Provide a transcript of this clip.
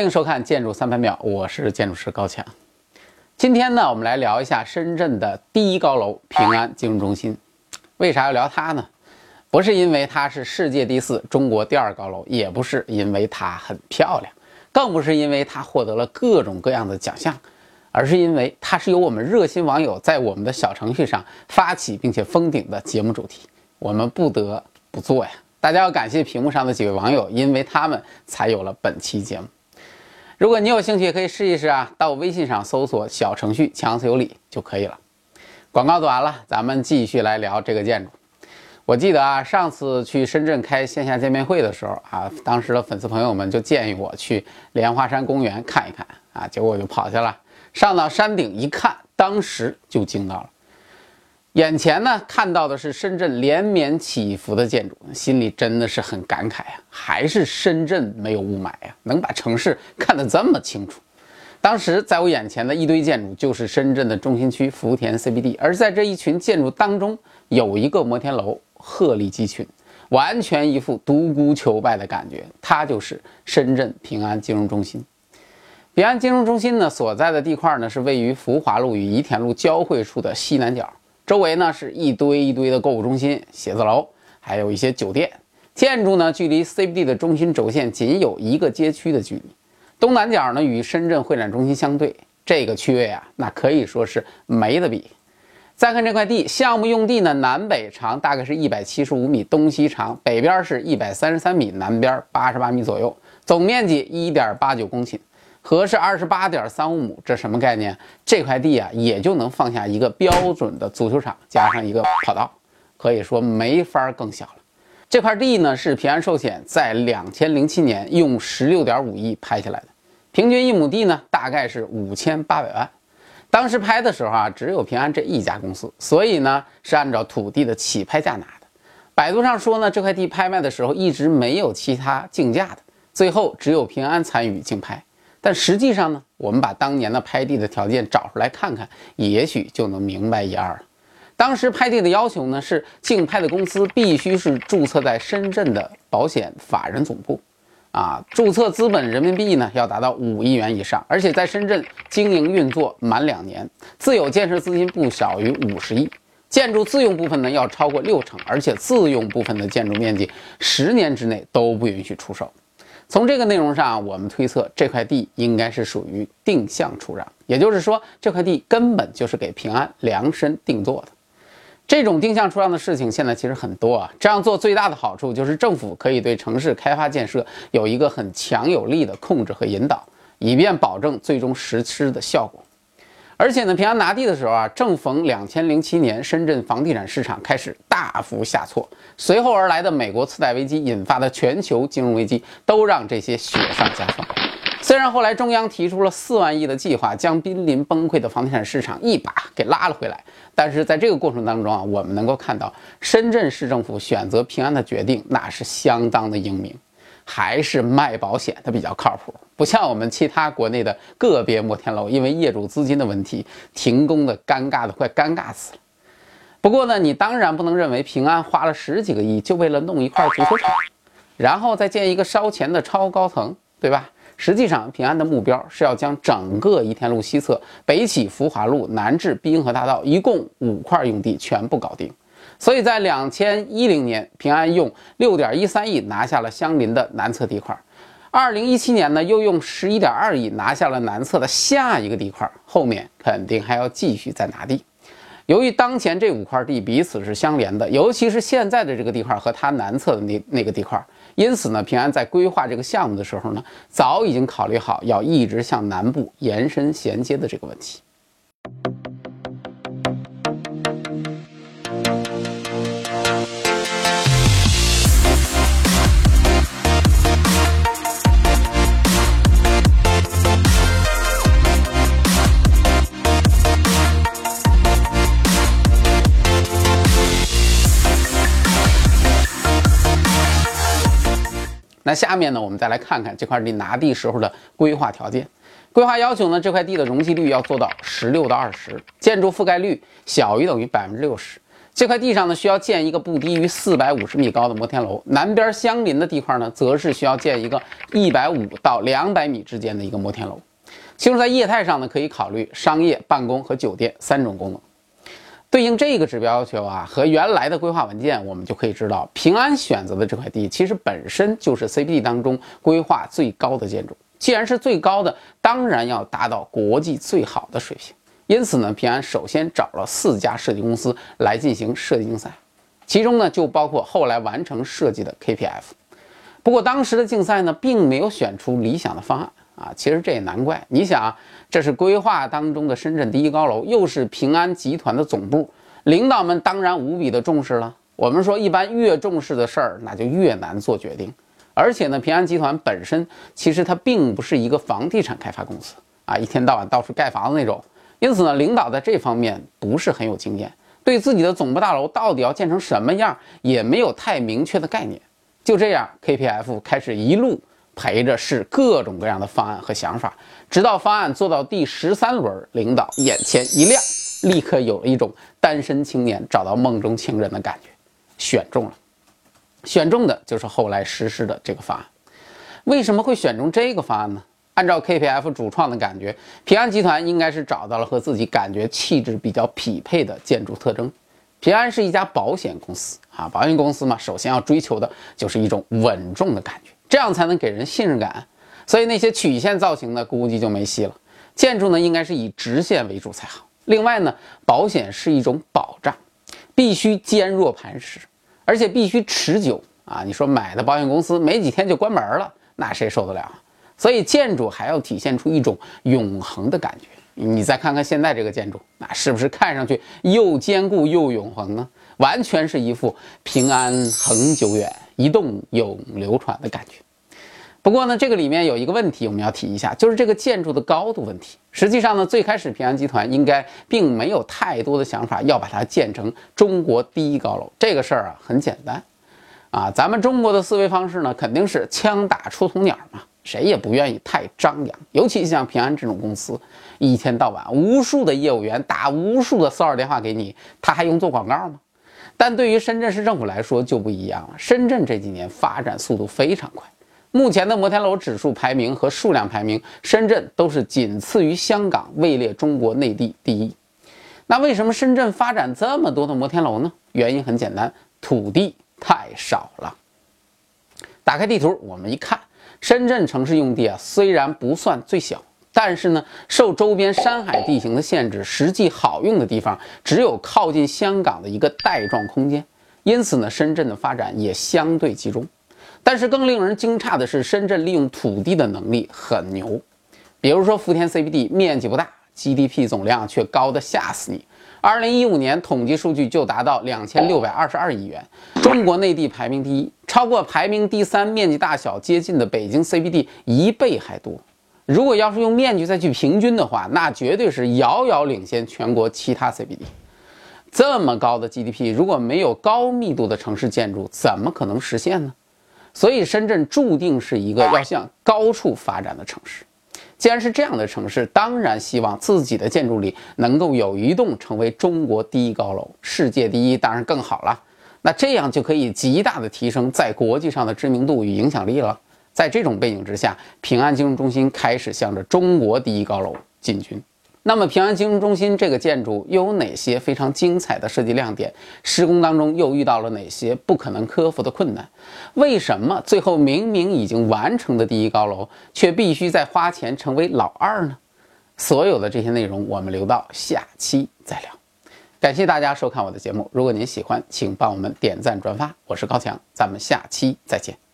欢迎收看《建筑三百秒》，我是建筑师高强。今天呢，我们来聊一下深圳的第一高楼平安金融中心。为啥要聊它呢？不是因为它是世界第四、中国第二高楼，也不是因为它很漂亮，更不是因为它获得了各种各样的奖项，而是因为它是由我们热心网友在我们的小程序上发起并且封顶的节目主题，我们不得不做呀。大家要感谢屏幕上的几位网友，因为他们才有了本期节目。如果你有兴趣，可以试一试啊，到微信上搜索小程序“强词有理”就可以了。广告做完了，咱们继续来聊这个建筑。我记得啊，上次去深圳开线下见面会的时候啊，当时的粉丝朋友们就建议我去莲花山公园看一看啊，结果我就跑去了。上到山顶一看，当时就惊到了。眼前呢看到的是深圳连绵起伏的建筑，心里真的是很感慨啊！还是深圳没有雾霾呀，能把城市看得这么清楚。当时在我眼前的一堆建筑就是深圳的中心区福田 CBD，而在这一群建筑当中，有一个摩天楼鹤立鸡群，完全一副独孤求败的感觉。它就是深圳平安金融中心。平安金融中心呢所在的地块呢是位于福华路与怡田路交汇处的西南角。周围呢是一堆一堆的购物中心、写字楼，还有一些酒店。建筑呢距离 CBD 的中心轴线仅有一个街区的距离。东南角呢与深圳会展中心相对，这个区位啊，那可以说是没得比。再看这块地，项目用地呢南北长大概是一百七十五米，东西长，北边是一百三十三米，南边八十八米左右，总面积一点八九公顷。和是二十八点三五亩，这什么概念？这块地啊，也就能放下一个标准的足球场，加上一个跑道，可以说没法更小了。这块地呢，是平安寿险在两千零七年用十六点五亿拍下来的，平均一亩地呢，大概是五千八百万。当时拍的时候啊，只有平安这一家公司，所以呢，是按照土地的起拍价拿的。百度上说呢，这块地拍卖的时候一直没有其他竞价的，最后只有平安参与竞拍。但实际上呢，我们把当年的拍地的条件找出来看看，也许就能明白一二了。当时拍地的要求呢，是竞拍的公司必须是注册在深圳的保险法人总部，啊，注册资本人民币呢要达到五亿元以上，而且在深圳经营运作满两年，自有建设资金不小于五十亿，建筑自用部分呢要超过六成，而且自用部分的建筑面积十年之内都不允许出售。从这个内容上，我们推测这块地应该是属于定向出让，也就是说，这块地根本就是给平安量身定做的。这种定向出让的事情现在其实很多啊，这样做最大的好处就是政府可以对城市开发建设有一个很强有力的控制和引导，以便保证最终实施的效果。而且呢，平安拿地的时候啊，正逢两千零七年深圳房地产市场开始大幅下挫，随后而来的美国次贷危机引发的全球金融危机，都让这些雪上加霜。虽然后来中央提出了四万亿的计划，将濒临崩溃的房地产市场一把给拉了回来，但是在这个过程当中啊，我们能够看到深圳市政府选择平安的决定，那是相当的英明。还是卖保险的比较靠谱，不像我们其他国内的个别摩天楼，因为业主资金的问题停工的尴尬的快尴尬死了。不过呢，你当然不能认为平安花了十几个亿就为了弄一块足球场，然后再建一个烧钱的超高层，对吧？实际上，平安的目标是要将整个怡田路西侧北起福华路，南至滨河大道，一共五块用地全部搞定。所以在两千一零年，平安用六点一三亿拿下了相邻的南侧地块。二零一七年呢，又用十一点二亿拿下了南侧的下一个地块。后面肯定还要继续再拿地。由于当前这五块地彼此是相连的，尤其是现在的这个地块和它南侧的那那个地块，因此呢，平安在规划这个项目的时候呢，早已经考虑好要一直向南部延伸衔接的这个问题。那下面呢，我们再来看看这块地拿地时候的规划条件。规划要求呢，这块地的容积率要做到十六到二十，建筑覆盖率小于等于百分之六十，这块地上呢，需要建一个不低于四百五十米高的摩天楼，南边相邻的地块呢，则是需要建一个一百五到两百米之间的一个摩天楼。其中在业态上呢，可以考虑商业、办公和酒店三种功能。对应这个指标要求啊，和原来的规划文件，我们就可以知道，平安选择的这块地，其实本身就是 CBD 当中规划最高的建筑。既然是最高的，当然要达到国际最好的水平。因此呢，平安首先找了四家设计公司来进行设计竞赛，其中呢就包括后来完成设计的 KPF。不过当时的竞赛呢，并没有选出理想的方案啊。其实这也难怪，你想，这是规划当中的深圳第一高楼，又是平安集团的总部，领导们当然无比的重视了。我们说，一般越重视的事儿，那就越难做决定。而且呢，平安集团本身其实它并不是一个房地产开发公司啊，一天到晚到处盖房子那种。因此呢，领导在这方面不是很有经验，对自己的总部大楼到底要建成什么样，也没有太明确的概念。就这样，KPF 开始一路陪着试各种各样的方案和想法，直到方案做到第十三轮，领导眼前一亮，立刻有了一种单身青年找到梦中情人的感觉，选中了。选中的就是后来实施的这个方案。为什么会选中这个方案呢？按照 KPF 主创的感觉，平安集团应该是找到了和自己感觉气质比较匹配的建筑特征。平安是一家保险公司啊，保险公司嘛，首先要追求的就是一种稳重的感觉，这样才能给人信任感。所以那些曲线造型的估计就没戏了。建筑呢，应该是以直线为主才好。另外呢，保险是一种保障，必须坚若磐石，而且必须持久啊。你说买的保险公司没几天就关门了，那谁受得了？所以建筑还要体现出一种永恒的感觉。你再看看现在这个建筑，那是不是看上去又坚固又永恒呢？完全是一副平安恒久远、一动永流传的感觉。不过呢，这个里面有一个问题我们要提一下，就是这个建筑的高度问题。实际上呢，最开始平安集团应该并没有太多的想法要把它建成中国第一高楼。这个事儿啊很简单，啊，咱们中国的思维方式呢肯定是枪打出头鸟嘛。谁也不愿意太张扬，尤其像平安这种公司，一天到晚无数的业务员打无数的骚扰电话给你，他还用做广告吗？但对于深圳市政府来说就不一样了。深圳这几年发展速度非常快，目前的摩天楼指数排名和数量排名，深圳都是仅次于香港，位列中国内地第一。那为什么深圳发展这么多的摩天楼呢？原因很简单，土地太少了。打开地图，我们一看。深圳城市用地啊，虽然不算最小，但是呢，受周边山海地形的限制，实际好用的地方只有靠近香港的一个带状空间。因此呢，深圳的发展也相对集中。但是更令人惊诧的是，深圳利用土地的能力很牛。比如说福田 CBD，面积不大，GDP 总量却高的吓死你。二零一五年统计数据就达到两千六百二十二亿元，中国内地排名第一，超过排名第三、面积大小接近的北京 CBD 一倍还多。如果要是用面积再去平均的话，那绝对是遥遥领先全国其他 CBD。这么高的 GDP，如果没有高密度的城市建筑，怎么可能实现呢？所以深圳注定是一个要向高处发展的城市。既然是这样的城市，当然希望自己的建筑里能够有一栋成为中国第一高楼，世界第一当然更好了。那这样就可以极大的提升在国际上的知名度与影响力了。在这种背景之下，平安金融中心开始向着中国第一高楼进军。那么，平安金融中心这个建筑又有哪些非常精彩的设计亮点？施工当中又遇到了哪些不可能克服的困难？为什么最后明明已经完成的第一高楼，却必须再花钱成为老二呢？所有的这些内容，我们留到下期再聊。感谢大家收看我的节目，如果您喜欢，请帮我们点赞转发。我是高强，咱们下期再见。